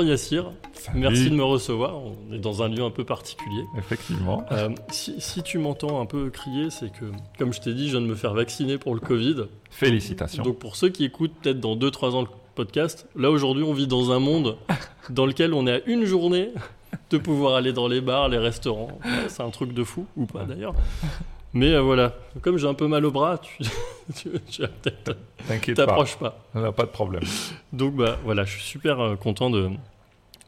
Bonjour Yassir, merci de me recevoir. On est dans un lieu un peu particulier. Effectivement. Euh, si, si tu m'entends un peu crier, c'est que, comme je t'ai dit, je viens de me faire vacciner pour le Covid. Félicitations. Donc pour ceux qui écoutent peut-être dans 2-3 ans le podcast, là aujourd'hui on vit dans un monde dans lequel on est à une journée de pouvoir aller dans les bars, les restaurants. Ouais, c'est un truc de fou, ou pas d'ailleurs. Mais euh, voilà, comme j'ai un peu mal au bras, tu, T'inquiète pas. t'approches pas. On n'a pas de problème. Donc bah voilà, je suis super euh, content de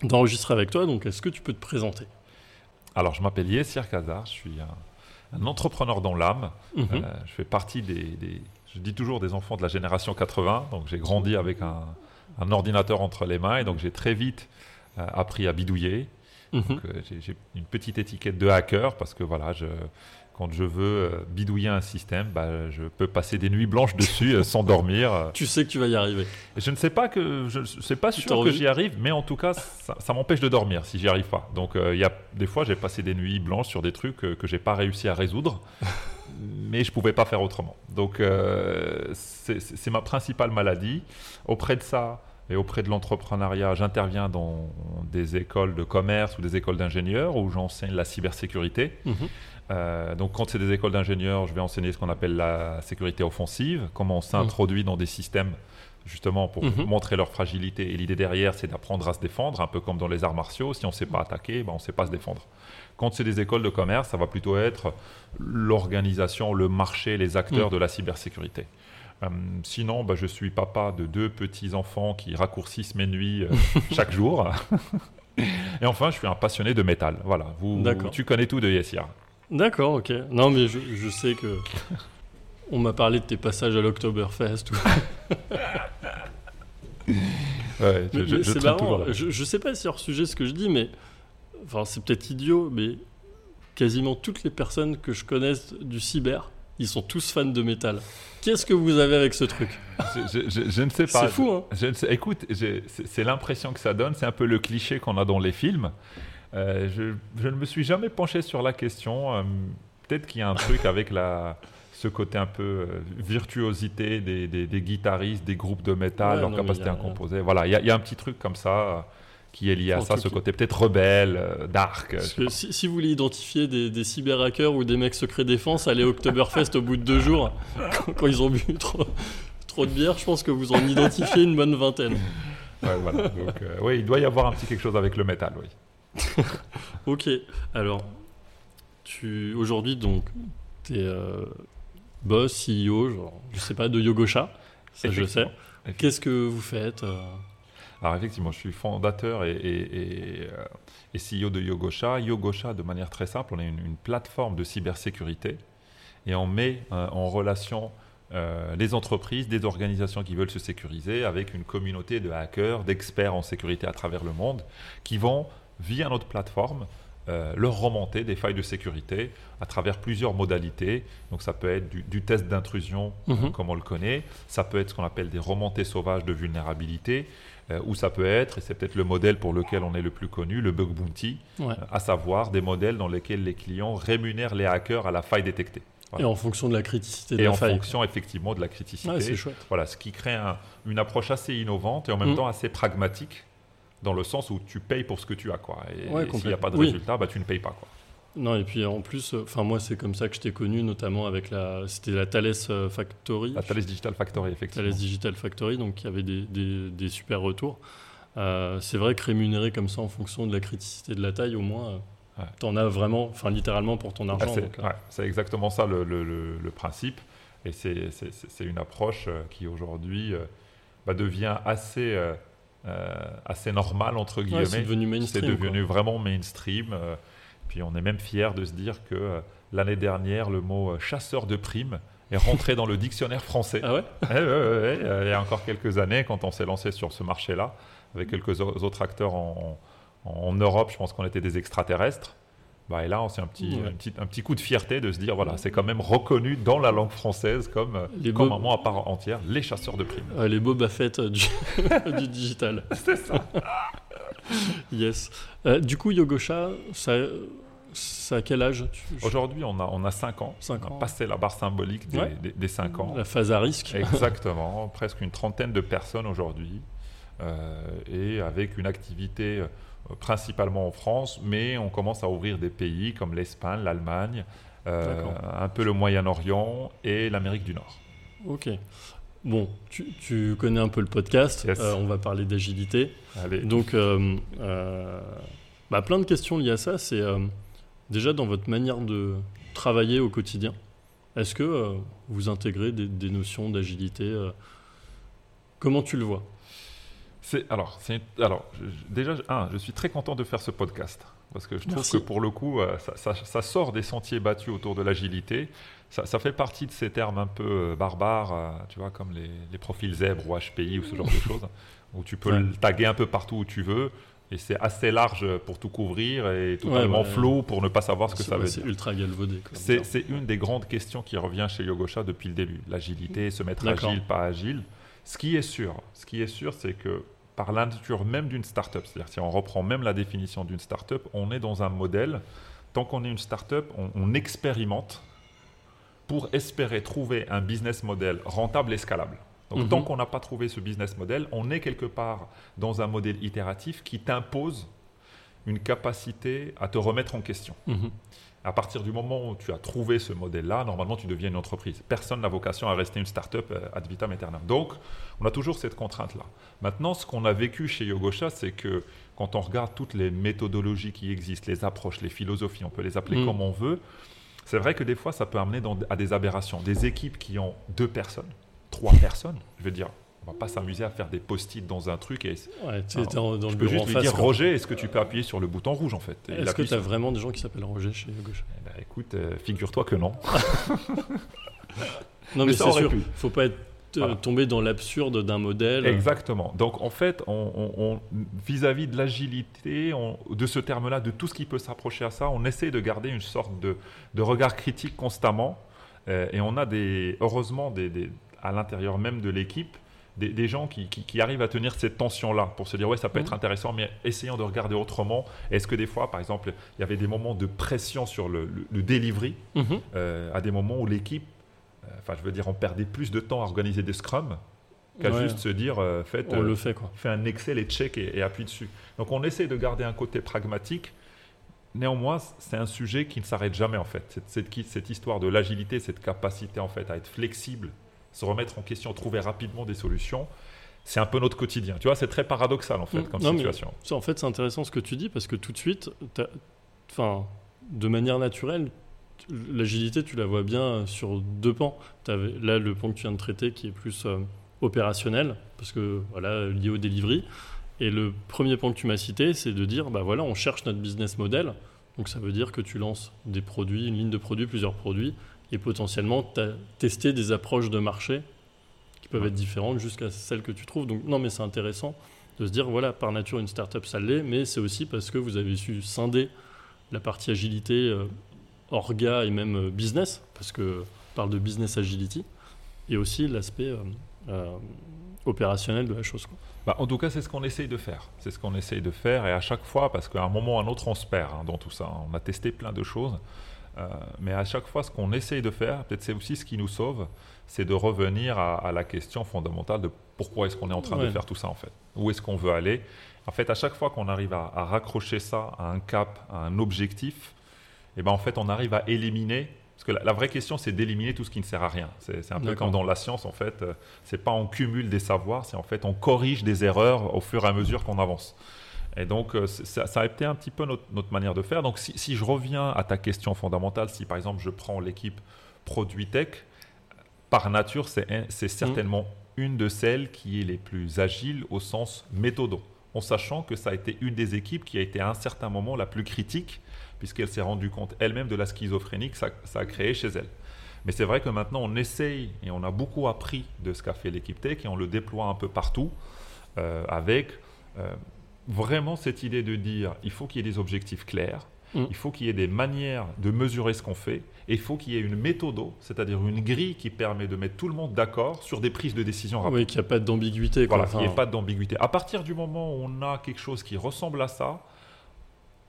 d'enregistrer avec toi. Donc est-ce que tu peux te présenter? Alors, je m'appelle Yessir Kazar. Je suis un, un entrepreneur dans l'âme. Mhm. Euh, je fais partie des, des- Je dis toujours des enfants de la génération 80. Donc, j'ai grandi avec un, un ordinateur entre les mains. Et donc, j'ai très vite euh, appris à bidouiller. Mhm. Euh, j'ai une petite étiquette de hacker parce que voilà, je, quand je veux euh, bidouiller un système, bah, je peux passer des nuits blanches dessus euh, sans dormir. euh, Tu sais que tu vas y arriver. Je ne sais pas que je je sais pas Tu sûr que j'y arrive, mais en tout cas, ça, ça m'empêche de dormir si j'y arrive pas. Donc, euh, il y a des fois, j'ai passé des nuits blanches sur des trucs euh, que j'ai pas réussi à résoudre, mais je pouvais pas faire autrement. Donc, euh, c'est ma principale maladie. Auprès de ça et auprès de l'entrepreneuriat, j'interviens dans des écoles de commerce ou des écoles d'ingénieurs où j'enseigne la cybersécurité. Mhm. Euh, donc, quand c'est des écoles d'ingénieurs, je vais enseigner ce qu'on appelle la sécurité offensive, comment on s'introduit dans des systèmes justement pour Mhm. montrer leur fragilité. Et l'idée derrière, c'est d'apprendre à se défendre, un peu comme dans les arts martiaux. Si on ne sait pas attaquer, ben, on ne sait pas se défendre. Quand c'est des écoles de commerce, ça va plutôt être l'organisation, le marché, les acteurs Mhm. de la cybersécurité. Euh, sinon, ben, je suis papa de deux petits-enfants qui raccourcissent mes nuits euh, chaque jour. Et enfin, je suis un passionné de métal. Voilà, vous, tu connais tout de Yessia. D'accord, ok. Non, mais je, je sais que. On m'a parlé de tes passages à l'Oktoberfest. ou- Ouais, je- je- je c'est marrant. Je, sais pas si hors sujet ce que je dis, mais. Enfin, c'est peut-être idiot, mais quasiment toutes les personnes que je connaisse du cyber, ils sont tous fans de métal. Qu'est-ce que vous avez avec ce truc? Je, je- je- je ne sais pas. C'est fou, hein Je ne sais- écoute, c'est c'est l'impression que ça donne. C'est un peu le cliché qu'on a dans les films. Euh, je, je ne me suis jamais penché sur la question. Euh, Peut-être qu'il y a un truc avec la, ce côté un peu euh, virtuosité des, des- des guitaristes, des groupes de métal, Ouais, leur non, capacité a- à composer. Voilà, il y, a- il y a un petit truc comme ça qui est lié à En ça, ce côté peut-être rebelle, euh, dark. si, si vous voulez identifier des, des cyber-hackers ou des mecs secrets défense, allez au Oktoberfest au bout de deux jours, quand, quand ils ont bu trop, trop de bière, je pense que vous en identifiez une bonne vingtaine. Ouais, voilà. Donc, euh, oui, il doit y avoir un petit quelque chose avec le métal, oui. Ok, alors, tu aujourd'hui, donc, tu es boss, CEO, genre, je sais pas, de Yogosha, ça je sais. Qu'est-ce que vous faites euh, Alors effectivement, je suis fondateur et, et- et, euh, et CEO de Yogosha. Yogosha, de manière très simple, on est une, une plateforme de cybersécurité et on met euh, en relation euh, les entreprises, des organisations qui veulent se sécuriser avec une communauté de hackers, d'experts en sécurité à travers le monde qui vont, via notre plateforme, euh, leur remonter des failles de sécurité à travers plusieurs modalités. Donc ça peut être du, du test d'intrusion, Mhm. euh, comme on le connaît, ça peut être ce qu'on appelle des remontées sauvages de vulnérabilité, euh, ou ça peut être, et c'est peut-être le modèle pour lequel on est le plus connu, le bug bounty, ouais. euh, à savoir des modèles dans lesquels les clients rémunèrent les hackers à la faille détectée. Voilà. Et en fonction de la criticité de Et la en faille. fonction effectivement de la criticité. Ouais, c'est chouette. Voilà, ce qui crée un- une approche assez innovante et en même Mhm. temps assez pragmatique, dans le sens où tu payes pour ce que tu as. Quoi. Et, Ouais, et s'il n'y a pas de Oui. résultat, bah, tu ne payes pas. Quoi. Non, et puis en plus, enfin moi c'est comme ça que je t'ai connu, notamment avec la, c'était la Thales euh, Factory, La Thales Digital Factory, effectivement. Thales Digital Factory, donc qui avait des, des, des super retours. Euh, c'est vrai que rémunérer comme ça en fonction de la criticité de la taille, au moins, Ouais. t'en as vraiment, enfin littéralement pour ton Ah, argent. c'est euh, ouais, c'est exactement ça le, le- le- le principe. Et c'est- une approche qui aujourd'hui bah, devient assez, euh, assez normale, entre ouais, guillemets. c'est devenu devenu vraiment mainstream. euh, puis on est même fier de se dire que euh, l'année dernière, le mot chasseur de primes est rentré dans le dictionnaire français. Ah ouais? Ouais, Il y a encore quelques années, quand on s'est lancé sur ce marché-là, avec quelques autres acteurs en, en Europe, je pense qu'on était des extraterrestres. Bah, et là, c'est un petit, un, petit, un petit coup de fierté de se dire, voilà, c'est quand même reconnu dans la langue française comme, les comme un mot à part entière, les chasseurs de primes. les Boba Fett du, du digital. C'est ça. yes. Euh, du coup, Yogosha, ça, ça a quel âge? Aujourd'hui, on a, on a 5 ans. 5 on a passé la barre symbolique des, des, 5 ans. La phase à risque. Exactement. presque une trentaine de personnes aujourd'hui. Euh, et avec une activité euh, principalement en France, mais on commence à ouvrir des pays comme l'Espagne, l'Allemagne, euh, un peu le Moyen-Orient et l'Amérique du Nord. Ok. Bon, tu, connais un peu le podcast, on va parler d'agilité. Donc, bah, plein de questions liées à ça. C'est déjà dans votre manière de travailler au quotidien. Est-ce que vous intégrez des, des notions d'agilité Comment tu le vois? Alors, alors déjà, je suis très content de faire ce podcast parce que je trouve que pour le coup, euh, ça, sort des sentiers battus autour de l'agilité. Ça, fait partie de ces termes un peu euh, barbares, euh, tu vois, comme les, profils zèbres ou HPI ou ce genre de choses, où tu peux le taguer un peu partout où tu veux. Et c'est assez large pour tout couvrir et totalement flou pour ne pas savoir ce que ça veut dire. C'est ultra galvaudé. C'est une des grandes questions qui revient chez Yogosha depuis le début. L'agilité, se mettre agile, pas agile. Ce qui est sûr, ce qui est sûr, c'est que par la nature même d'une startup, c'est-à-dire si on reprend même la définition d'une startup, on est dans un modèle. Tant qu'on est une startup, on, on expérimente pour espérer trouver un business model rentable et scalable. Donc, mhm. tant qu'on n'a pas trouvé ce business model, on est quelque part dans un modèle itératif qui t'impose une capacité à te remettre en question. Mhm. À partir du moment où tu as trouvé ce modèle-là, normalement, tu deviens une entreprise. Personne n'a vocation à rester une start-up euh, ad vitam aeternam. Donc, on a toujours cette contrainte-là. Maintenant, ce qu'on a vécu chez Yogosha, c'est que quand on regarde toutes les méthodologies qui existent, les approches, les philosophies, on peut les appeler mm. comme on veut, c'est vrai que des fois, ça peut amener à des aberrations. Des équipes qui ont deux personnes, trois personnes, je veux dire, on va pas s'amuser à faire des post-it dans un truc. Et... Ouais, tu dans, dans je peux juste lui dire Roger, est-ce que tu peux appuyer sur le bouton rouge en fait? Est-ce que tu as vraiment des gens qui s'appellent Roger chez Gauche? Eh ben, Écoute, euh, figure-toi que non. non, mais, c'est sûr, il ne faut pas être euh, tomber dans l'absurde d'un modèle. Exactement. Donc en fait, vis-à-vis de l'agilité, de ce terme-là, de tout ce qui peut s'approcher à ça, on essaie de garder une sorte de, regard critique constamment. Euh, et on a des, heureusement des, à l'intérieur même de l'équipe des, gens qui, arrivent à tenir cette tension-là pour se dire ouais ça peut être mhm. intéressant mais essayons de regarder autrement. Est-ce que des fois par exemple il y avait des moments de pression sur le, delivery mhm. euh, à des moments où l'équipe, euh, enfin je veux dire on perdait plus de temps à organiser des scrums qu'à juste se dire euh, faites, on le fait quoi. Fais un Excel et check et, et appuie dessus. Donc on essaie de garder un côté pragmatique. Néanmoins, c'est un sujet qui ne s'arrête jamais en fait. Cette, cette, cette histoire de l'agilité, cette capacité en fait à être flexible se remettre en question, trouver rapidement des solutions. C'est un peu notre quotidien. Tu vois, c'est très paradoxal en fait mm. comme situation. en fait, c'est intéressant ce que tu dis parce que tout de suite, enfin, de manière naturelle, l'agilité, tu la vois bien sur deux pans. Avais, là, le point que tu viens de traiter qui est plus euh, opérationnel, parce que voilà, lié au delivery. Et le premier point que tu m'as cité, c'est de dire, bah voilà, on cherche notre business model. Donc ça veut dire que tu lances des produits, une ligne de produits, plusieurs produits, et potentiellement tester des approches de marché qui peuvent être différentes jusqu'à celles que tu trouves. Donc non, mais c'est intéressant de se dire, voilà, par nature, une startup, ça l'est, mais c'est aussi parce que vous avez su scinder la partie agilité, euh, orga et même euh, business, parce que parle de business agility, et aussi l'aspect euh, opérationnel de la chose. Bah, en tout cas, c'est ce qu'on essaye de faire. C'est ce qu'on essaye de faire, et à chaque fois, parce qu'à un moment ou à un autre, on se perd hein, dans tout ça. On a testé plein de choses. Euh, mais à chaque fois, ce qu'on essaye de faire, peut-être c'est aussi ce qui nous sauve, c'est de revenir à, la question fondamentale de pourquoi est-ce qu'on est en train de faire tout ça en fait Où est-ce qu'on veut aller? En fait, à chaque fois qu'on arrive à, raccrocher ça à un cap, à un objectif, eh ben en fait, on arrive à éliminer. Parce que la, vraie question, c'est d'éliminer tout ce qui ne sert à rien. C'est un peu comme dans la science, en fait. Euh, c'est pas on cumule des savoirs, c'est en fait on corrige des erreurs au fur et à mesure qu'on avance. Et donc, euh, ça, a été un petit peu notre, manière de faire. Donc, si, je reviens à ta question fondamentale, si par exemple je prends l'équipe Produit Tech, par nature, c'est certainement une de celles qui est les plus agiles au sens méthodo, en sachant que ça a été une des équipes qui a été à un certain moment la plus critique, puisqu'elle s'est rendue compte elle-même de la schizophrénie que ça, a créé chez elle. Mais c'est vrai que maintenant, on essaye et on a beaucoup appris de ce qu'a fait l'équipe Tech et on le déploie un peu partout euh, avec euh, vraiment cette idée de dire il faut qu'il y ait des objectifs clairs, Mm. il faut qu'il y ait des manières de mesurer ce qu'on fait, et il faut qu'il y ait une méthode, c'est-à-dire une grille qui permet de mettre tout le monde d'accord sur des prises de décision rapides. Oui, qu'il n'y a pas d'ambiguïté. Voilà, qu'il n'y ait pas d'ambiguïté. À partir du moment où on a quelque chose qui ressemble à ça,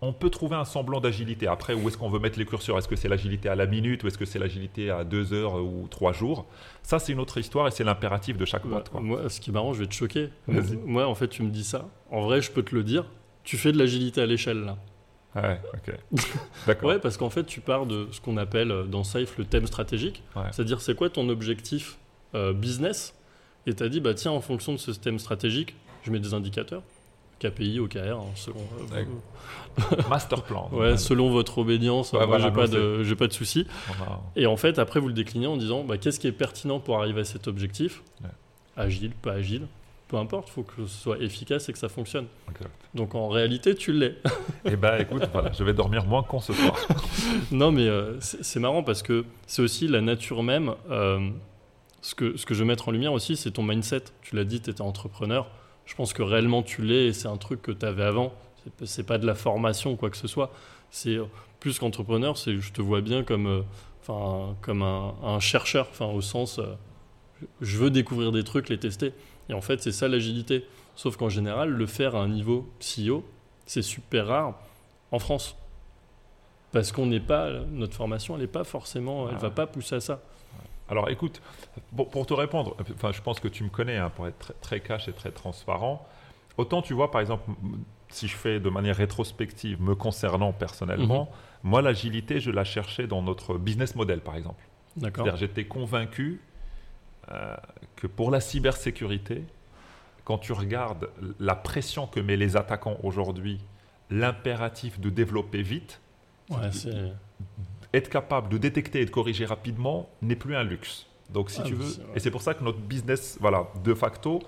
on peut trouver un semblant d'agilité. Après, où est-ce qu'on veut mettre les curseurs? Est-ce que c'est l'agilité à la minute ou est-ce que c'est l'agilité à deux heures ou trois jours? Ça, c'est une autre histoire et c'est l'impératif de chaque boîte. moi, ce qui est marrant, je vais te choquer. Moi, en fait, tu me dis ça. En vrai, je peux te le dire. Tu fais de l'agilité à l'échelle, là. Ouais, ok. D'accord. Ouais, parce qu'en fait, tu pars de ce qu'on appelle euh, dans Safe le thème stratégique. Ouais. C'est-à-dire, c'est quoi ton objectif euh, business? Et tu as dit, bah tiens, en fonction de ce thème stratégique, je mets des indicateurs. KPI, OKR, hein, selon, euh. Master plan. ouais, selon votre obédience, Ouais, moi, voilà, j'ai pas, de, j'ai pas de soucis. Et en fait, après, vous le déclinez en disant bah, qu'est-ce qui est pertinent pour arriver à cet objectif Ouais. Agile, pas agile, peu importe, il faut que ce soit efficace et que ça fonctionne. Exact. Donc en réalité, tu l'es. Eh ben, écoute, voilà, je vais dormir moins con ce soir. non, mais euh, c'est c'est marrant parce que c'est aussi la nature même. euh, ce, que, ce que je veux mettre en lumière aussi, c'est ton mindset. Tu l'as dit, tu étais entrepreneur. Je pense que réellement tu l'es et c'est un truc que tu avais avant. C'est pas- de la formation ou quoi que ce soit. C'est euh, plus qu'entrepreneur, c'est je te vois bien comme, euh, enfin, comme un, un chercheur, enfin, au sens euh, je veux découvrir des trucs, les tester. Et en fait, c'est ça l'agilité. Sauf qu'en général, le faire à un niveau CEO, c'est super rare en France. Parce qu'on n'est pas, notre formation, elle n'est pas forcément, elle Ah va pas pousser à ça. Alors écoute, pour, pour te répondre, enfin, je pense que tu me connais hein, pour être très, très cash et très transparent. Autant tu vois, par exemple, si je fais de manière rétrospective, me concernant personnellement, moi l'agilité, je la cherchais dans notre business model, par exemple. D'accord C'est-à-dire, j'étais convaincu euh, que pour la cybersécurité, quand tu regardes la pression que met les attaquants aujourd'hui, l'impératif de développer vite, Ouais, c'est- être capable de détecter et de corriger rapidement n'est plus un luxe. Donc, si Ah, tu veux, et c'est pour ça que notre business, voilà, de facto,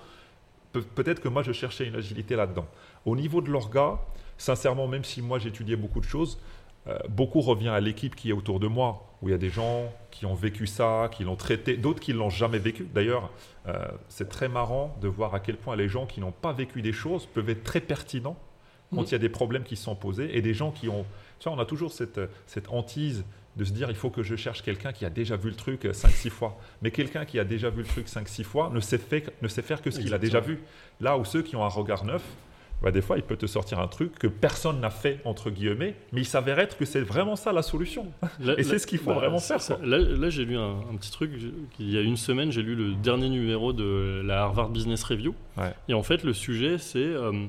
peut- peut-être que moi je cherchais une agilité là-dedans. Au niveau de l'orga, sincèrement, même si moi j'étudiais beaucoup de choses, euh, beaucoup revient à l'équipe qui est autour de moi, où il y a des gens qui ont vécu ça, qui l'ont traité, d'autres qui l'ont jamais vécu. D'ailleurs, euh, c'est très marrant de voir à quel point les gens qui n'ont pas vécu des choses peuvent être très pertinents quand il y a des problèmes qui se sont posés et des gens qui ont. Tu vois, on a toujours cette, cette hantise de se dire il faut que je cherche quelqu'un qui a déjà vu le truc 5-6 fois. Mais quelqu'un qui a déjà vu le truc 5-6 fois ne sait, fait- ne sait faire que ce qu'il a déjà vu. Là où ceux qui ont un regard neuf, bah, des fois, il peut te sortir un truc que personne n'a fait, entre guillemets, mais il s'avère être que c'est vraiment ça la solution. Là- Et c'est ce qu'il faut vraiment c'est faire, ça. quoi. Là, là, j'ai lu un, un petit truc. Il y a une semaine, j'ai lu le dernier numéro de la Harvard Business Review. Ouais. Et en fait, le sujet, c'est euh,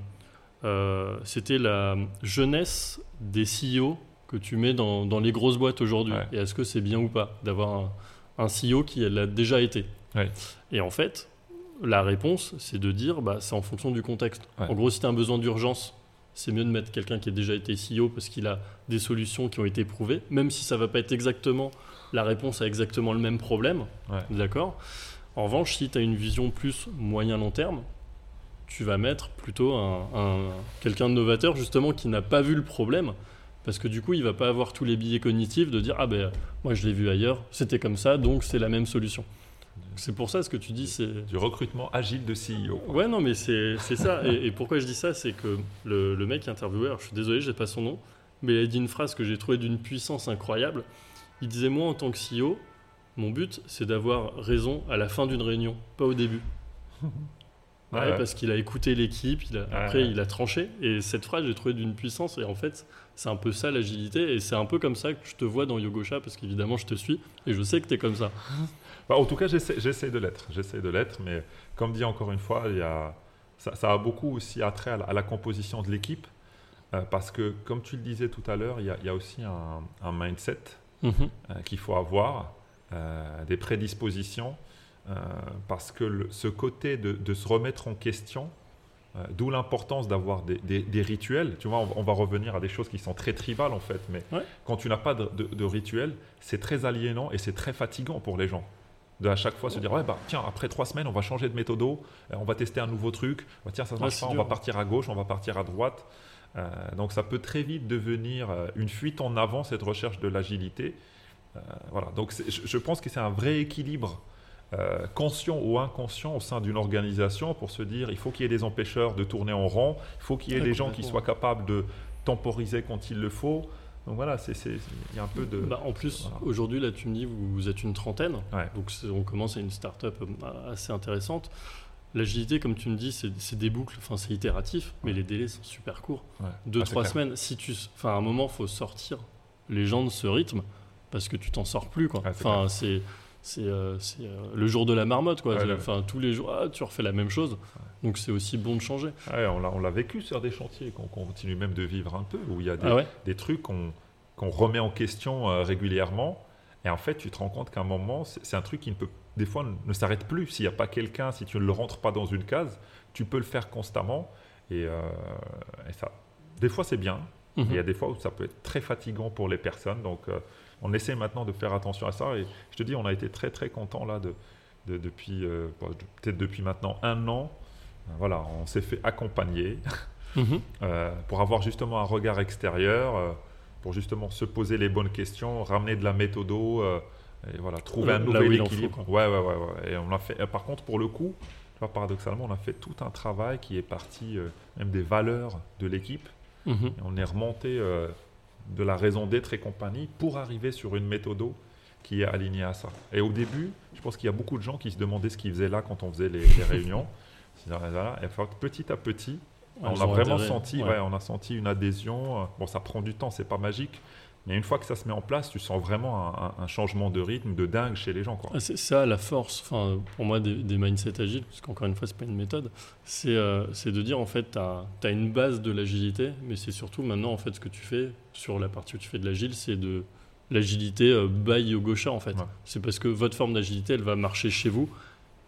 euh, c'était la jeunesse des CEO que tu mets dans, dans les grosses boîtes aujourd'hui. Ouais. Et est-ce que c'est bien ou pas d'avoir un, un CEO qui l'a déjà été Ouais. Et en fait, la réponse, c'est de dire, bah, c'est en fonction du contexte. Ouais. En gros, si tu as un besoin d'urgence, c'est mieux de mettre quelqu'un qui a déjà été CEO parce qu'il a des solutions qui ont été prouvées, même si ça va pas être exactement la réponse à exactement le même problème. D'accord? En revanche, si tu as une vision plus moyen-long terme, tu vas mettre plutôt un, un- quelqu'un de novateur justement qui n'a pas vu le problème. Parce que du coup, il va pas avoir tous les billets cognitifs de dire Ah ben, moi je l'ai vu ailleurs, c'était comme ça, donc c'est la même solution. C'est pour ça ce que tu dis, c'est. Du recrutement agile de CEO. quoi. Ouais, non, mais c'est ça. Et, et pourquoi je dis ça, c'est que le, le mec interviewé, alors je suis désolé, j'ai pas son nom, mais il a dit une phrase que j'ai trouvée d'une puissance incroyable. Il disait Moi, en tant que CEO, mon but, c'est d'avoir raison à la fin d'une réunion, pas au début. Ouais, Ouais. parce qu'il a écouté l'équipe, il a- Ouais, après il a tranché. Et cette phrase, j'ai trouvé d'une puissance. Et en fait, c'est un peu ça l'agilité. Et c'est un peu comme ça que je te vois dans Yogosha, parce qu'évidemment, je te suis. Et je sais que tu es comme ça. Bah, en tout cas, j'essaie de l'être. J'essaie de l'être, mais comme dit encore une fois, il y a, ça, ça a beaucoup aussi attrait à la, à la composition de l'équipe. euh, parce que, comme tu le disais tout à l'heure, il y a, il y a aussi un, un mindset Mhm. euh, qu'il faut avoir, euh, des prédispositions, parce que le- ce côté de, de se remettre en question, euh, d'où l'importance d'avoir des, des- des rituels. Tu vois, on, on va revenir à des choses qui sont très tribales en fait, mais Ouais. quand tu n'as pas de, de, de rituel, c'est très aliénant et c'est très fatigant pour les gens. De à chaque fois se dire, ouais, bah, tiens, après trois semaines, on va changer de méthodo, euh, on va tester un nouveau truc, Bah, tiens, ça ne Ouais, marche c'est pas, on va partir à gauche, on va partir à droite. Euh, donc ça peut très vite devenir euh, une fuite en avant, cette recherche de l'agilité. Euh, voilà, donc je pense que c'est un vrai équilibre euh, conscient ou inconscient au sein d'une organisation pour se dire il faut qu'il y ait des empêcheurs de tourner en rond, il faut qu'il y ait des gens qui soient capables de temporiser quand il le faut. Donc voilà, il y a un peu de. Bah, en plus, Voilà. aujourd'hui, là, tu me dis, vous, vous êtes une trentaine. Ouais. Donc, on commence à une start-up euh, assez intéressante. L'agilité, comme tu me dis, c'est des boucles, enfin, c'est itératif, mais les délais sont super courts. Ouais. Deux, Ah, trois semaines. Si tu, enfin, à un moment, faut sortir les gens de ce rythme parce que tu t'en sors plus, quoi. C'est enfin, c'est. C'est euh, euh, le jour de la marmotte, quoi. Ouais. Enfin, tous les jours, ah, tu refais la même chose. Donc, c'est aussi bon de changer. Ouais, on l'a vécu sur des chantiers qu'on continue même de vivre un peu, où il y a des, Ah ouais des trucs qu'on qu'on remet en question euh, régulièrement. Et en fait, tu te rends compte qu'à un moment, c'est un truc qui ne peut, des fois ne, ne s'arrête plus. S'il n'y a pas quelqu'un, si tu ne le rentres pas dans une case, tu peux le faire constamment. Et, et ça, des fois, c'est bien. Mhm. Il y a des fois où ça peut être très fatigant pour les personnes. Donc, on essaie maintenant de faire attention à ça. Et je te dis, on a été très, très contents là de, de- depuis, euh, peut-être depuis maintenant un an. Voilà, on s'est fait accompagner Mhm. euh, pour avoir justement un regard extérieur, euh, pour justement se poser les bonnes questions, ramener de la méthodo, et voilà, trouver un nouvel équilibre. faut, ouais, ouais, ouais, ouais. Et on a fait. Par contre, pour le coup, paradoxalement, on a fait tout un travail qui est parti euh, même des valeurs de l'équipe. Mhm. On est remonté euh, de la raison d'être et compagnie pour arriver sur une méthodo qui est alignée à ça. Et au début, je pense qu'il y a beaucoup de gens qui se demandaient ce qu'ils faisaient là quand on faisait les, les réunions. Et petit à petit, Ouais, on a vraiment senti, Ouais. ouais, on a senti une adhésion. Bon, ça prend du temps, c'est pas magique, mais une fois que ça se met en place, tu sens vraiment un, changement de rythme, de dingue chez les gens, quoi. Ah, C'est ça la force, enfin, pour moi, des, des mindsets agiles, parce qu'encore une fois, c'est pas une méthode, c'est euh, c'est de dire en fait, tu as, une base de l'agilité, mais c'est surtout maintenant, en fait, ce que tu fais sur la partie où tu fais de l'agile, c'est de l'agilité euh, by Yogosha, en fait. Ouais. C'est parce que votre forme d'agilité, elle va marcher chez vous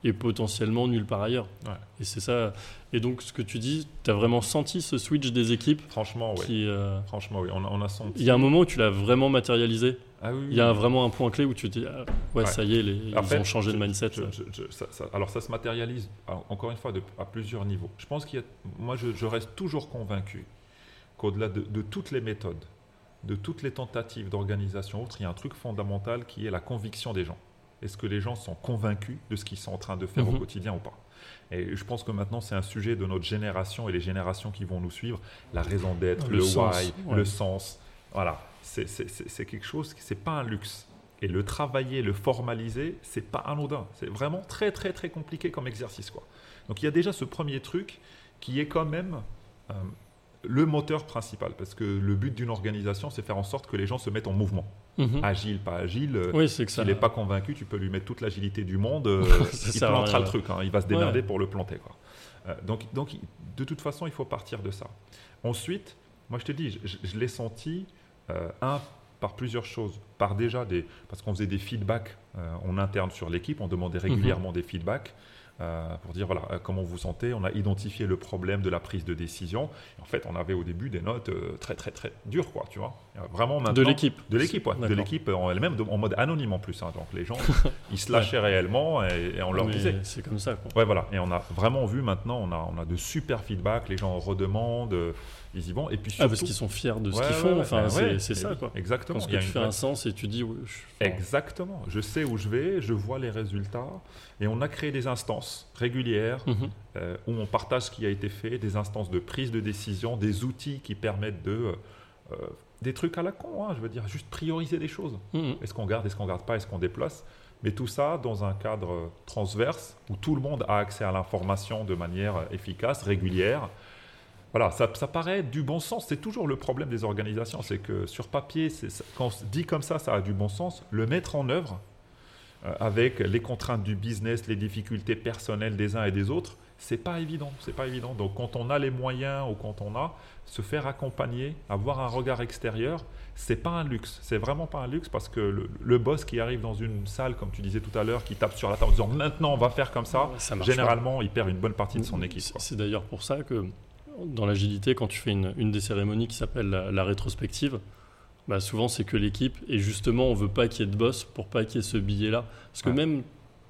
et potentiellement nulle part ailleurs. Ouais. Et c'est ça. Et donc, ce que tu dis, tu as vraiment senti ce switch des équipes Franchement, oui. qui. euh, Franchement, oui. On, a- on a senti. Il y a un moment où tu l'as vraiment matérialisé. Ah oui, Il y a vraiment un point clé où tu te dis, ah, ouais, Ouais. ça y est, les- ils En fait, ont changé de mindset. je- je- je- ça- ça- alors ça se matérialise, alors, encore une fois, de- à plusieurs niveaux. Je pense qu'il y a, moi, je, reste toujours convaincu qu'au-delà de, de toutes les méthodes, de toutes les tentatives d'organisation autres, il y a un truc fondamental qui est la conviction des gens. Est-ce que les gens sont convaincus de ce qu'ils sont en train de faire au Mhm. quotidien ou pas Et je pense que maintenant, c'est un sujet de notre génération et les générations qui vont nous suivre. La raison d'être, Le le, sens, why, ouais. le sens. Voilà, c'est quelque chose, qui- c'est pas un luxe. Et le travailler, le formaliser, c'est pas anodin. C'est vraiment très très très compliqué comme exercice. Quoi. Donc il y a déjà ce premier truc qui est quand même euh, le moteur principal. Parce que le but d'une organisation, c'est faire en sorte que les gens se mettent en mouvement. Mhm. Agile, pas agile. euh, Oui, c'est que. S'il n'est pas convaincu, tu peux lui mettre toute l'agilité du monde. euh, il plantera le truc. hein, il va se démerder Ouais. pour le planter. Quoi. Euh, donc, donc, de toute façon, il faut partir de ça. Ensuite, moi, je te dis, je, je l'ai senti, euh, un, par plusieurs choses. Par déjà, des, parce qu'on faisait des feedbacks en interne sur l'équipe, on demandait Mhm. régulièrement des feedbacks. Euh, pour dire voilà euh, comment vous sentez, on a identifié le problème de la prise de décision. En fait, on avait au début des notes euh, très très très dures quoi, tu vois. Vraiment maintenant De l'équipe. de l'équipe, ouais. de l'équipe en elle-même, en mode anonyme en plus. hein. Donc les gens, ils se lâchaient réellement et, et on leur Mais disait. C'est comme ça. Quoi. Ouais, voilà. Et on a vraiment vu maintenant, on a, on a de super feedbacks. Les gens redemandent, ils y vont. Et puis surtout, Ah, parce qu'ils sont fiers de ce Ouais, qu'ils font. enfin, bah c'est ça, quoi. Exactement. Y a tu fais un sens et tu dis, je- Exactement. Je sais où je vais, je vois les résultats. Et on a créé des instances régulières Mhm. euh, où on partage ce qui a été fait, des instances de prise de décision, des outils qui permettent de. euh, euh, des trucs à la con, hein, je veux dire, juste prioriser des choses. Mhm. Est-ce qu'on garde, est-ce qu'on garde pas, est-ce qu'on déplace? Mais tout ça dans un cadre transverse où tout le monde a accès à l'information de manière efficace, régulière. Voilà, ça, ça paraît du bon sens. C'est toujours le problème des organisations, c'est que sur papier, quand on se dit comme ça, ça a du bon sens. Le mettre en œuvre avec les contraintes du business, les difficultés personnelles des uns et des autres, c'est pas évident. C'est pas évident. Donc quand on a les moyens ou quand on a se faire accompagner, avoir un regard extérieur, c'est pas un luxe. C'est vraiment pas un luxe parce que le, le boss qui arrive dans une salle, comme tu disais tout à l'heure, qui tape sur la table en disant maintenant on va faire comme ça, généralement il perd une bonne partie de son équipe. C'est- d'ailleurs pour ça que dans l'agilité, quand tu fais une, une des cérémonies qui s'appelle la, la rétrospective, bah souvent c'est que l'équipe, et justement on veut pas qu'il y ait de boss pour pas qu'il y ait ce billet-là. Parce que Ouais. même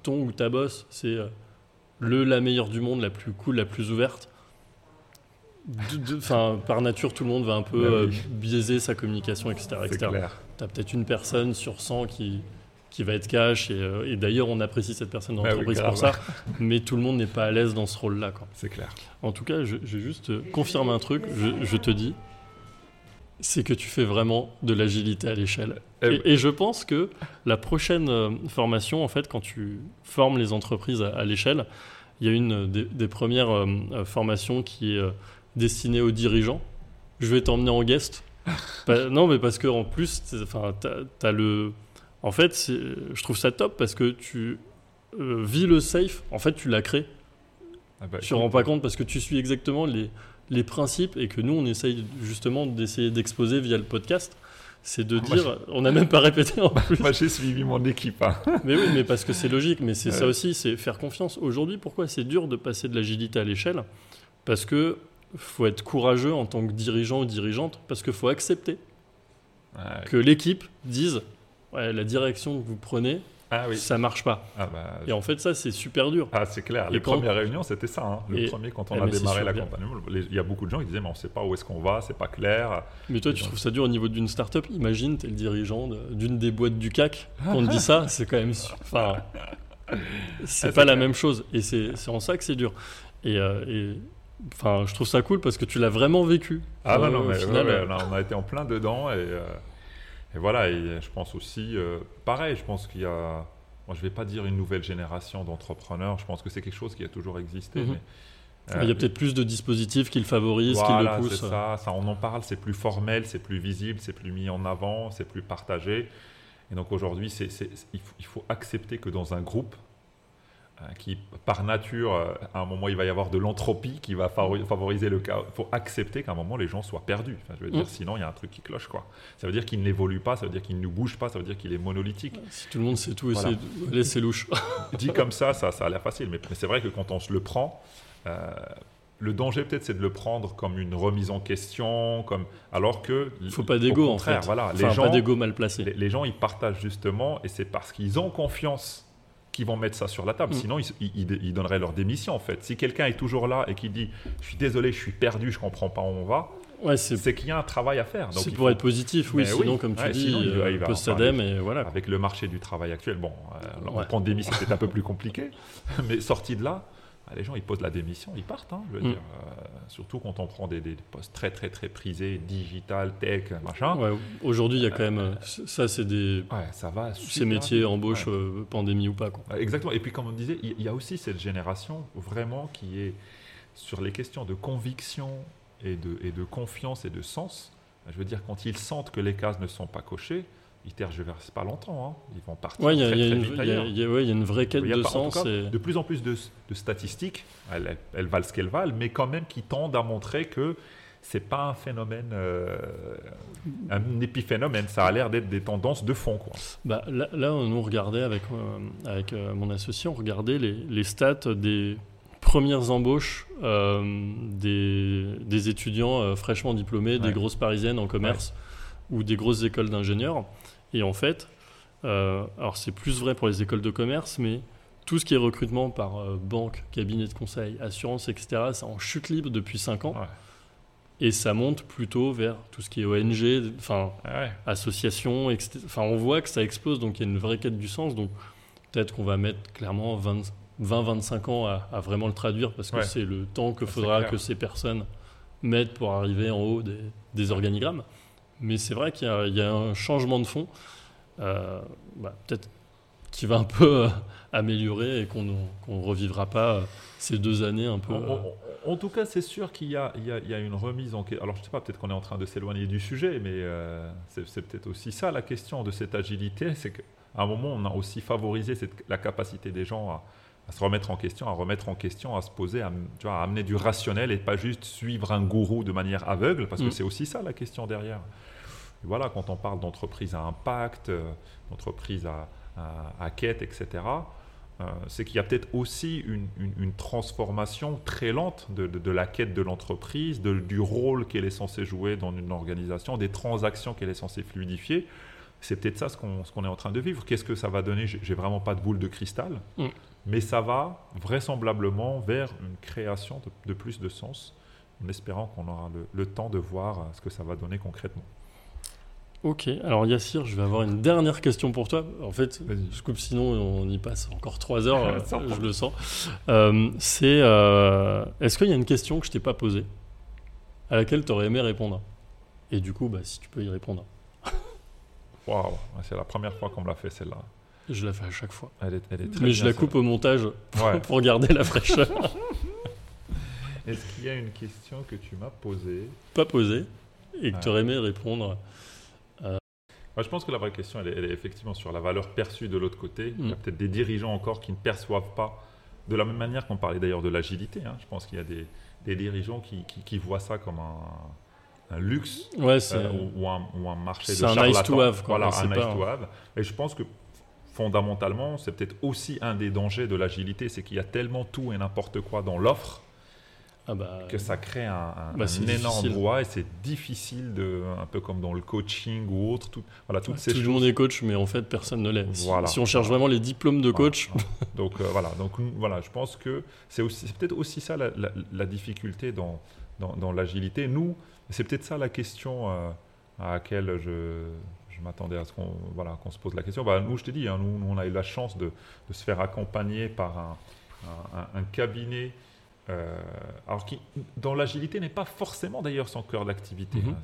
ton ou ta boss, c'est euh, le la meilleure du monde, la plus cool, la plus ouverte. Enfin, par nature, tout le monde va un peu Bah euh, biaiser sa communication, etc. Etc. Tu as peut-être une personne sur 100 qui, qui va être cash. Et, euh, et d'ailleurs, on apprécie cette personne dans Bah oui, l'entreprise pour ça. Mais tout le monde n'est pas à l'aise dans ce rôle-là. quoi. C'est clair. En tout cas, vais juste te confirmer un truc. Je, je te dis, c'est que tu fais vraiment de l'agilité à l'échelle. Eh. Et, je pense que la prochaine euh, formation, en fait, quand tu formes les entreprises à, à l'échelle, il y a une des, des premières euh, euh, formations qui est euh, destinée aux dirigeants. Je vais t'emmener en guest. Non, mais parce que en plus, enfin, t'as le. En fait, je trouve ça top parce que tu euh, vis le safe. En fait, tu l'as créé. Ah bah, Tu te rends pas compte parce que tu suis exactement les, les principes et que nous, on essaye justement d'essayer d'exposer via le podcast. C'est de Moi, dire, on n'a même pas répété en plus. Moi, j'ai suivi mon équipe. hein. Mais oui, mais parce que c'est logique, mais c'est ça aussi, c'est faire confiance. Aujourd'hui, pourquoi c'est dur de passer de l'agilité à l'échelle? Parce que faut être courageux en tant que dirigeant ou dirigeante, parce qu'il faut accepter Ouais. que l'équipe dise ouais, la direction que vous prenez, Ah oui. ça marche pas. Ah, bah, Et en fait, ça, c'est super dur. Ah, c'est clair. Et Les quand- premières réunions, c'était ça. hein. Le Et- premier, quand on Eh, a démarré sûr, la bien. campagne, les- il y a beaucoup de gens qui disaient, mais on ne sait pas où est-ce qu'on va, c'est pas clair. Mais toi, tu trouves ça dur au niveau d'une start-up? Imagine, tu es le dirigeant d'une des boîtes du CAC. Quand on te dit ça, c'est quand même. Enfin, c'est Ah, c'est pas la clair. même chose. Et c'est en ça que c'est dur. Et, euh, et, enfin, je trouve ça cool parce que tu l'as vraiment vécu. Ah Euh, non, non, mais final, ouais, ouais, euh, on, a, on a été en plein dedans. Et, euh, et voilà, et je pense aussi, euh, pareil, je pense qu'il y a, moi je vais pas dire une nouvelle génération d'entrepreneurs, je pense que c'est quelque chose qui a toujours existé. Mhm. mais, Il y a euh, peut-être plus de dispositifs qui le favorisent, Voilà, qui le poussent. ça, ça, on en parle, c'est plus formel, c'est plus visible, c'est plus mis en avant, c'est plus partagé. Et donc aujourd'hui, il, faut, accepter que dans un groupe, qui par nature, euh, à un moment, il va y avoir de l'entropie qui va favori- favoriser le chaos. Il faut accepter qu'à un moment, les gens soient perdus. Enfin, je veux dire, Mm. sinon, il y a un truc qui cloche. Quoi. Ça veut dire qu'il n'évolue pas, ça veut dire qu'il ne bouge pas, ça veut dire qu'il est monolithique. Si tout le monde sait tout, Voilà. c'est louche. Dit comme ça, ça, ça a l'air facile. Mais, mais c'est vrai que quand on se le prend, euh, le danger peut-être c'est de le prendre comme une remise en question, comme alors que Il faut pas d'ego en fait. Voilà, les Enfin, gens, pas d'ego mal placé. les, les gens ils partagent justement et c'est parce qu'ils ont confiance qu'ils vont mettre ça sur la table. Mm. Sinon, ils, ils- ils donneraient leur démission en fait. Si quelqu'un est toujours là et qui dit je suis désolé, je suis perdu, je comprends pas où on va, Ouais, c'est qu'il y a un travail à faire. Donc c'est il pour faut- être positif, oui. Mais Sinon, oui. comme tu Ouais, dis, sinon, il va- euh, et voilà. avec le marché du travail actuel, bon, euh, Ouais. en pandémie, c'était un peu plus compliqué, mais sorti de là, les gens, ils posent la démission, ils partent, hein, je veux Mm. dire. euh, surtout quand on prend des, des postes très, très, très prisés, digital, tech, machin. Ouais, Aujourd'hui, il y a quand même. euh, Ça, c'est des. Ouais, ça va. Ces métiers, embauche, Ouais. euh, pandémie ou pas. Quoi. Euh, Exactement. Et puis, comme on disait, il il y a aussi cette génération vraiment qui est sur les questions de conviction et de, et de confiance et de sens. Je veux dire, quand ils sentent que les cases ne sont pas cochées, ils tergiversent pas longtemps. hein. Ils vont partir Ouais, il y, a- très, il y a très une- vite il ouais, y a vraie quête de sens. cas, et- De plus en plus de, de statistiques, elles, elles- elles valent ce qu'elles valent, mais quand même qui tendent à montrer que c'est pas un phénomène, euh, un épiphénomène. Ça a l'air d'être des tendances de fond. Quoi. Bah, là, là, on nous regardait avec, euh, avec euh, mon associé, on regardait les, les stats des premières embauches des, des étudiants fraîchement diplômés, des grosses parisiennes en commerce ou des grosses écoles d'ingénieurs. Et en fait, euh, alors c'est plus vrai pour les écoles de commerce, mais tout ce qui est recrutement par euh, banque, cabinet de conseil, assurance, etc., c'est en chute libre depuis 5 ans. Ouais. Et ça monte plutôt vers tout ce qui est ONG, enfin Ouais. associations, etc. Enfin, on voit que ça explose, donc il y a une vraie quête du sens. Donc peut-être qu'on va mettre clairement 20-25 ans à, à vraiment le traduire, parce que Ouais. c'est le temps que C'est faudra que ces personnes mettent pour arriver en haut des, des organigrammes. Mais c'est vrai qu'il y, a- il y a un changement de fond, euh, bah, peut-être qui va un peu euh, améliorer et qu'on ne revivra pas euh, ces deux années un peu. En, en- en tout cas, c'est sûr qu'il y a, y y une remise en question. Alors, je ne sais pas, peut-être qu'on est en train de s'éloigner du sujet, mais euh, c'est peut-être aussi ça la question de cette agilité. C'est qu'à un moment, on a aussi favorisé cette- la capacité des gens à, à se remettre en question, à remettre en question, à se poser, à, tu vois, à amener du rationnel et pas juste suivre un gourou de manière aveugle, parce que Mm. c'est aussi ça la question derrière. Et voilà, quand on parle d'entreprise à impact, euh, d'entreprise à, à- à quête, etc., euh, c'est qu'il y a peut-être aussi une, une- une transformation très lente de, de- de la quête de l'entreprise, du rôle qu'elle est censée jouer dans une organisation, des transactions qu'elle est censée fluidifier. C'est peut-être ça ce qu'on est en train de vivre. Qu'est-ce que ça va donner? J'ai vraiment pas de boule de cristal, Mm. mais ça va vraisemblablement vers une création de, de plus de sens, en espérant qu'on aura le, le temps de voir euh, ce que ça va donner concrètement. Ok, alors Yassir, je vais avoir une dernière question pour toi. En fait, je coupe sinon on y passe encore trois heures, je le sens. Euh, c'est euh, est-ce qu'il y a une question que je t'ai pas posée à laquelle tu aurais aimé répondre? Et du coup, bah, si tu peux y répondre, Waouh, c'est la première fois qu'on me l'a fait celle-là. je la fais à chaque fois. Elle est, elle est très Mais je bien, la coupe au montage Ouais. pour garder la fraîcheur. Est-ce qu'il y a une question que tu m'as posée? Pas posée et que Ouais. tu aurais aimé répondre. Moi, je pense que la vraie question, elle est, elle est effectivement sur la valeur perçue de l'autre côté. Il y a Mm. peut-être des dirigeants encore qui ne perçoivent pas, de la même manière qu'on parlait d'ailleurs de l'agilité. hein. Je pense qu'il y a des, des dirigeants qui, qui- qui voient ça comme un, un luxe Ouais, euh, ou, ou un, ou un marché de c'est un nice to have, quoi. Voilà, C'est un nice pas- to have. Et je pense que fondamentalement, c'est peut-être aussi un des dangers de l'agilité, c'est qu'il y a tellement tout et n'importe quoi dans l'offre ah bah, que ça crée un, un- Bah, un énorme brouhaha et c'est difficile de, un peu comme dans le coaching ou autre, tout, voilà, toutes ces tout le monde est coach, mais en fait, personne ne l'est. Si, Voilà. si on cherche vraiment les diplômes de coach, Voilà. Donc euh, voilà, donc nous, voilà, je pense que c'est aussi, c'est peut-être aussi ça la, la- la difficulté dans, dans, dans l'agilité. Nous, c'est peut-être ça la question euh, à laquelle je, je m'attendais à ce qu'on voilà, qu'on se pose la question. Bah, nous, je t'ai dit, hein, nous, nous, on a eu la chance de, de se faire accompagner par un- un cabinet. Euh, alors qui, dans l'agilité, n'est pas forcément d'ailleurs son cœur d'activité. Mhm. hein.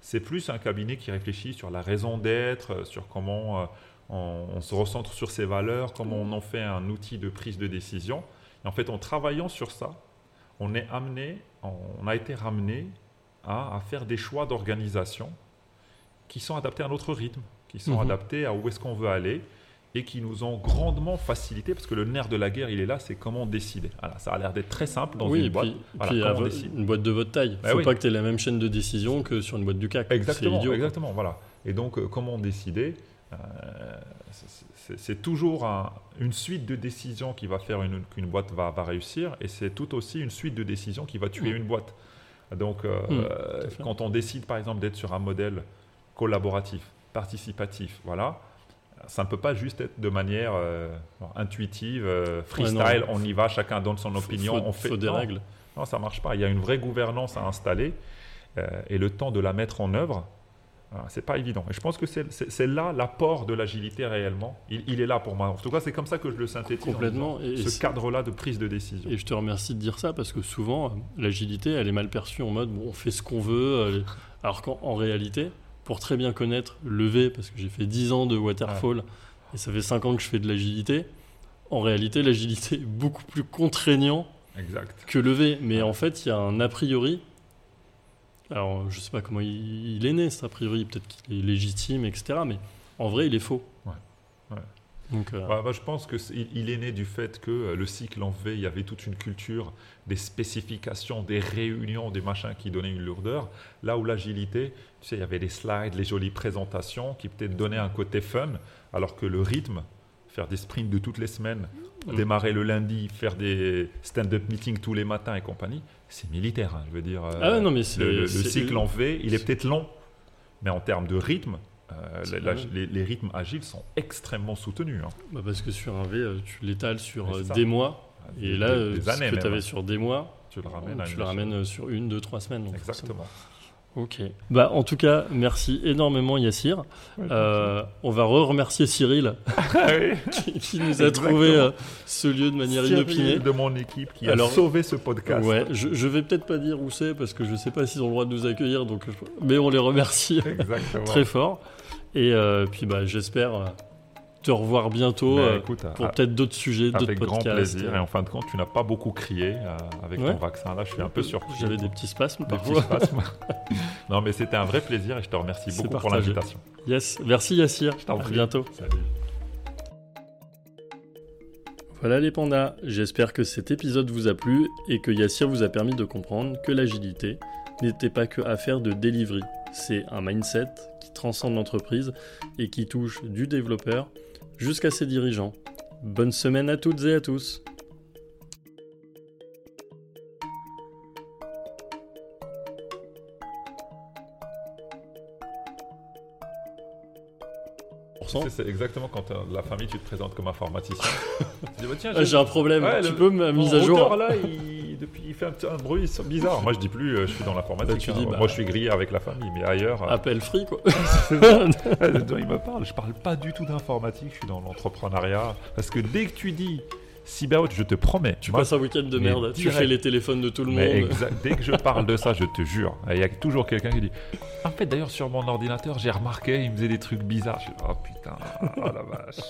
C'est plus un cabinet qui réfléchit sur la raison d'être, euh, sur comment euh, on, on se recentre sur ses valeurs, comment on en fait un outil de prise de décision. Et en fait, en travaillant sur ça, on est amené, on a été ramené à, à faire des choix d'organisation qui sont adaptés à notre rythme, qui sont Mhm. adaptés à où est-ce qu'on veut aller et qui nous ont grandement facilité parce que le nerf de la guerre, il est là, c'est comment décider. Voilà, ça a l'air d'être très simple dans oui, une et boîte. puis, Voilà, puis comment décide. une boîte de votre taille. Bah faut oui. pas que tu aies la même chaîne de décision que sur une boîte du CAC. Exactement, quoi. exactement, voilà. Et donc, euh, comment décider Euh, c'est- toujours un- une suite de décisions qui va faire une- qu'une boîte va, va réussir, et c'est tout aussi une suite de décisions qui va tuer Mm. une boîte. Donc, euh, Mm, euh, quand on décide, par exemple, d'être sur un modèle collaboratif, participatif, voilà, ça ne peut pas juste être de manière euh, intuitive, euh, freestyle, on y va, chacun donne son opinion, faut, on fait faut des non. règles. Non, ça marche pas. Il y a une vraie gouvernance à installer euh, et le temps de la mettre en œuvre, c'est pas évident. Et je pense que c'est- là l'apport de l'agilité réellement. Il, il est là pour moi. En tout cas, c'est comme ça que je le synthétise. en Complètement. disant, Et- ce cadre-là de prise de décision. Et je te remercie de dire ça parce que souvent, l'agilité, elle est mal perçue en mode bon, on fait ce qu'on veut. alors qu'en en réalité, pour très bien connaître le V, parce que j'ai fait 10 ans de waterfall et ça fait 5 ans que je fais de l'agilité, en réalité, l'agilité est beaucoup plus contraignant Exact. que le V. Mais Ouais. en fait, il y a un a priori. Alors, je sais pas comment il, il est né, cet a priori. Peut-être qu'il est légitime, etc. Mais en vrai, il est faux. Ouais. Donc, euh, Bah, bah, je pense que c'est- il, il est né du fait que euh, le cycle en V, il y avait toute une culture, des spécifications, des réunions, des machins qui donnaient une lourdeur. Là où l'agilité, tu sais, il y avait les slides, les jolies présentations qui peut-être donnaient un côté fun, alors que le rythme, faire des sprints de toutes les semaines, Mm. démarrer le lundi, faire des stand-up meetings tous les matins et compagnie, c'est militaire. hein, je veux dire, euh, Ah ouais, non, mais c'est- le, le- le c'est- cycle en V, il est peut-être long, mais en termes de rythme, euh, la- les, les rythmes agiles sont extrêmement soutenus. hein. bah, parce que sur un V, euh, tu l'étales sur euh, des mois. Des- Et là, des- des ce que tu avais sur des mois, Tu le ramènes à tu une le ramènes sur une, deux, trois semaines. donc Exactement. Ok. Bah, en tout cas, merci énormément Yassir. Euh, on va re-remercier Cyril qui, qui nous a trouvé euh, ce lieu de manière Cyril inopinée. de mon équipe qui Alors- a sauvé ce podcast. Ouais, je, je vais peut-être pas dire où c'est parce que je sais pas s'ils ont le droit de nous accueillir, donc mais on les remercie très fort. Et euh, puis bah, j'espère euh, te revoir bientôt Mais euh, écoute, pour à- peut-être d'autres sujets, d'autres avec grand podcasts. plaisir. Et en fin de compte, tu n'as pas beaucoup crié avec Ouais. ton vaccin. Là, je suis un peu surpris. J'avais des petits spasmes Des petits parfois. spasmes. non, mais c'était un vrai plaisir et je te remercie beaucoup pour l'invitation. Yes, merci Yassir. t'en À prie. bientôt. Salut. Voilà les pandas, j'espère que cet épisode vous a plu et que Yassir vous a permis de comprendre que l'agilité n'était pas que affaire de delivery. C'est un mindset qui transcende l'entreprise et qui touche du développeur jusqu'à ses dirigeants. Bonne semaine à toutes et à tous. C'est exactement quand euh, la famille, tu te présentes comme informaticien. bah, Ah, J'ai un problème, Ouais, tu le- peux ma mise à jour routeur, là, il depuis, il fait un, petit- un bruit bizarre. Moi, je dis plus, euh, je suis dans l'informatique. Bah, hein. bah- Moi, je suis grillé avec la famille, mais ailleurs, euh, Appel free, quoi. dont il me parle. Je parle pas du tout d'informatique, je suis dans l'entrepreneuriat. Parce que dès que tu dis cyber, je te promets. Tu moi, passes un week-end de merde. Tu fais les téléphones de tout le mais monde. dès que je parle de ça, je te jure, il y a toujours quelqu'un qui dit En fait, d'ailleurs, sur mon ordinateur, j'ai remarqué, il me faisait des trucs bizarres. Je dis, oh putain, oh la vache.